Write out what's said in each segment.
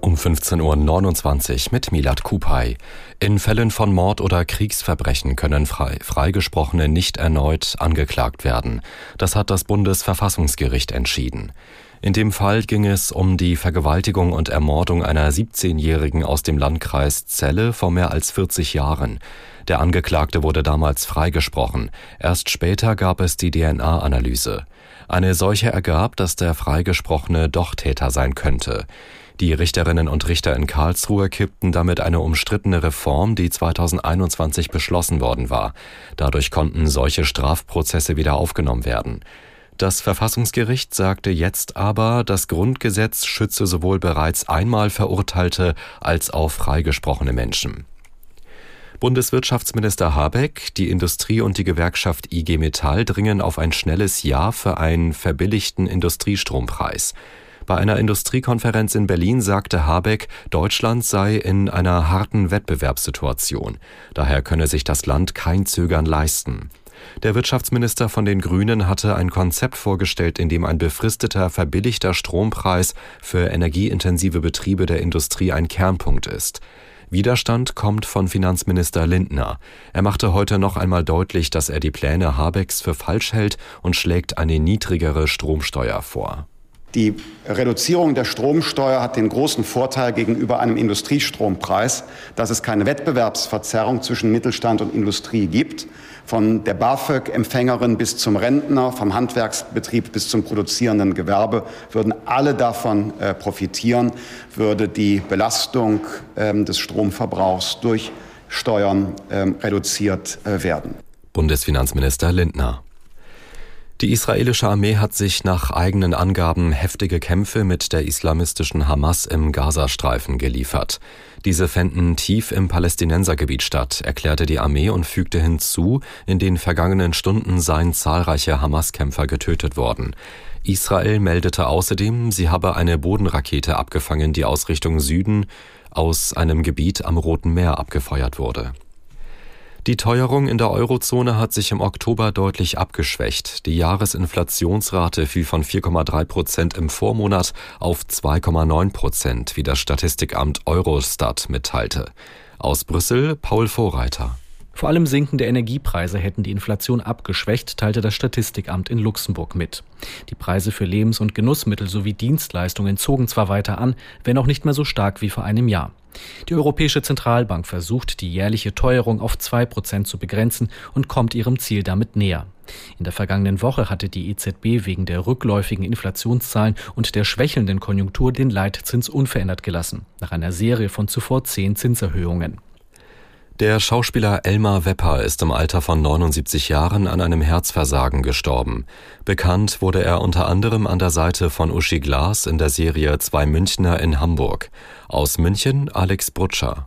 Um 15.29 Uhr mit Milat Kupay. In Fällen von Mord oder Kriegsverbrechen können frei, Freigesprochene nicht erneut angeklagt werden. Das hat das Bundesverfassungsgericht entschieden. In dem Fall ging es um die Vergewaltigung und Ermordung einer 17-Jährigen aus dem Landkreis Celle vor mehr als 40 Jahren. Der Angeklagte wurde damals freigesprochen. Erst später gab es die DNA-Analyse. Eine solche ergab, dass der Freigesprochene doch Täter sein könnte. Die Richterinnen und Richter in Karlsruhe kippten damit eine umstrittene Reform, die 2021 beschlossen worden war. Dadurch konnten solche Strafprozesse wieder aufgenommen werden. Das Verfassungsgericht sagte jetzt aber, das Grundgesetz schütze sowohl bereits einmal Verurteilte als auch freigesprochene Menschen. Bundeswirtschaftsminister Habeck, die Industrie und die Gewerkschaft IG Metall dringen auf ein schnelles Ja für einen verbilligten Industriestrompreis. Bei einer Industriekonferenz in Berlin sagte Habeck, Deutschland sei in einer harten Wettbewerbssituation. Daher könne sich das Land kein Zögern leisten. Der Wirtschaftsminister von den Grünen hatte ein Konzept vorgestellt, in dem ein befristeter, verbilligter Strompreis für energieintensive Betriebe der Industrie ein Kernpunkt ist. Widerstand kommt von Finanzminister Lindner. Er machte heute noch einmal deutlich, dass er die Pläne Habecks für falsch hält und schlägt eine niedrigere Stromsteuer vor. Die Reduzierung der Stromsteuer hat den großen Vorteil gegenüber einem Industriestrompreis, dass es keine Wettbewerbsverzerrung zwischen Mittelstand und Industrie gibt. Von der BAföG-Empfängerin bis zum Rentner, vom Handwerksbetrieb bis zum produzierenden Gewerbe würden alle davon äh, profitieren, würde die Belastung ähm, des Stromverbrauchs durch Steuern ähm, reduziert äh, werden. Bundesfinanzminister Lindner. Die israelische Armee hat sich nach eigenen Angaben heftige Kämpfe mit der islamistischen Hamas im Gazastreifen geliefert. Diese fänden tief im Palästinensergebiet statt, erklärte die Armee und fügte hinzu, in den vergangenen Stunden seien zahlreiche Hamas-Kämpfer getötet worden. Israel meldete außerdem, sie habe eine Bodenrakete abgefangen, die aus Richtung Süden aus einem Gebiet am Roten Meer abgefeuert wurde. Die Teuerung in der Eurozone hat sich im Oktober deutlich abgeschwächt. Die Jahresinflationsrate fiel von 4,3 Prozent im Vormonat auf 2,9 Prozent, wie das Statistikamt Eurostat mitteilte. Aus Brüssel Paul Vorreiter. Vor allem sinkende Energiepreise hätten die Inflation abgeschwächt, teilte das Statistikamt in Luxemburg mit. Die Preise für Lebens- und Genussmittel sowie Dienstleistungen zogen zwar weiter an, wenn auch nicht mehr so stark wie vor einem Jahr. Die Europäische Zentralbank versucht, die jährliche Teuerung auf zwei Prozent zu begrenzen und kommt ihrem Ziel damit näher. In der vergangenen Woche hatte die EZB wegen der rückläufigen Inflationszahlen und der schwächelnden Konjunktur den Leitzins unverändert gelassen, nach einer Serie von zuvor zehn Zinserhöhungen. Der Schauspieler Elmar Wepper ist im Alter von 79 Jahren an einem Herzversagen gestorben. Bekannt wurde er unter anderem an der Seite von Uschi Glas in der Serie Zwei Münchner in Hamburg. Aus München Alex Brutscher.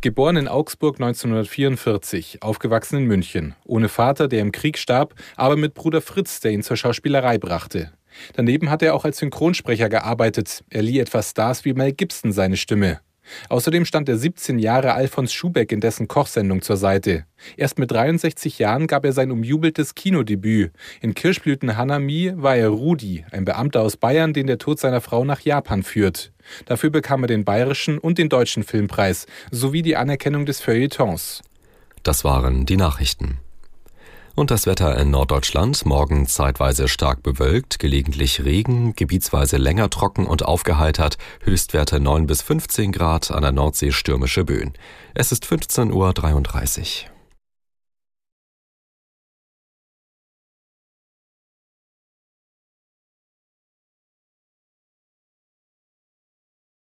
Geboren in Augsburg 1944, aufgewachsen in München, ohne Vater, der im Krieg starb, aber mit Bruder Fritz, der ihn zur Schauspielerei brachte. Daneben hat er auch als Synchronsprecher gearbeitet. Er lieh etwa Stars wie Mel Gibson seine Stimme. Außerdem stand der 17 Jahre Alfons Schubeck in dessen Kochsendung zur Seite. Erst mit 63 Jahren gab er sein umjubeltes Kinodebüt. In Kirschblüten Hanami war er Rudi, ein Beamter aus Bayern, den der Tod seiner Frau nach Japan führt. Dafür bekam er den bayerischen und den deutschen Filmpreis sowie die Anerkennung des Feuilletons. Das waren die Nachrichten. Und das Wetter in Norddeutschland morgen zeitweise stark bewölkt, gelegentlich Regen, gebietsweise länger trocken und aufgeheitert, Höchstwerte 9 bis 15 Grad, an der Nordsee stürmische Böen. Es ist 15.33 Uhr.